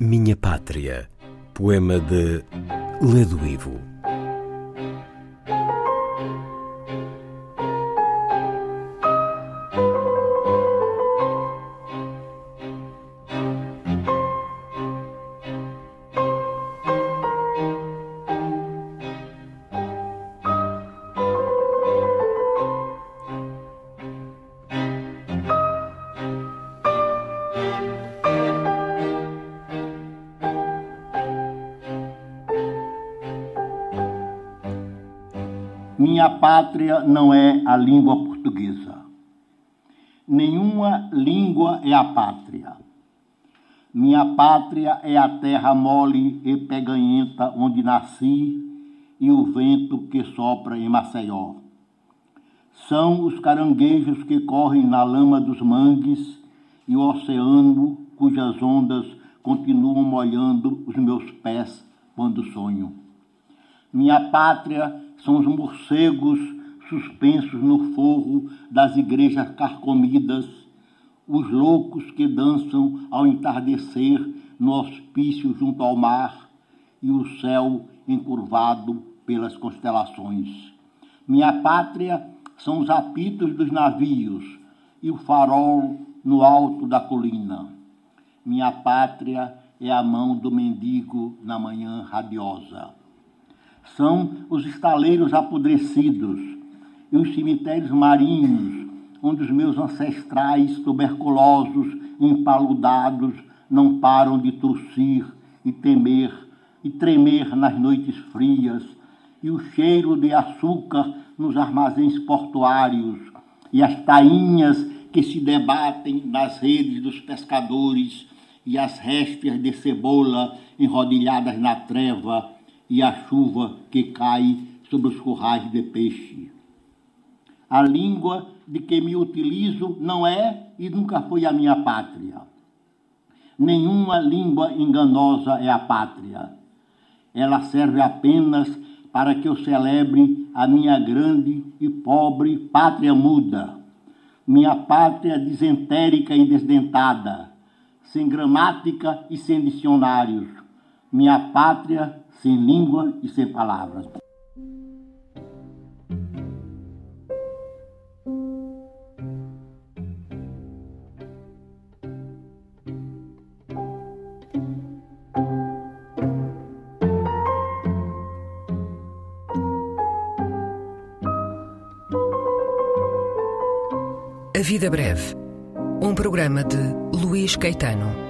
Minha Pátria, poema de Ledo Ivo. Minha pátria não é a língua portuguesa. Nenhuma língua é a pátria. Minha pátria é a terra mole e peganhenta onde nasci e o vento que sopra em Maceió. São os caranguejos que correm na lama dos mangues e o oceano cujas ondas continuam molhando os meus pés quando sonho. Minha pátria são os morcegos suspensos no forro das igrejas carcomidas, os loucos que dançam ao entardecer no hospício junto ao mar e o céu encurvado pelas constelações. Minha pátria são os apitos dos navios e o farol no alto da colina. Minha pátria é a mão do mendigo na manhã radiosa são os estaleiros apodrecidos e os cemitérios marinhos, onde os meus ancestrais tuberculosos, empaludados, não param de tossir e temer e tremer nas noites frias, e o cheiro de açúcar nos armazéns portuários, e as tainhas que se debatem nas redes dos pescadores, e as réstias de cebola enrodilhadas na treva, e a chuva que cai sobre os currais de peixe. A língua de que me utilizo não é e nunca foi a minha pátria. Nenhuma língua enganosa é a pátria. Ela serve apenas para que eu celebre a minha grande e pobre pátria muda, minha pátria desentérica e desdentada, sem gramática e sem dicionários, minha pátria sem língua e sem palavras. A Vida Breve, um programa de Luís Caetano.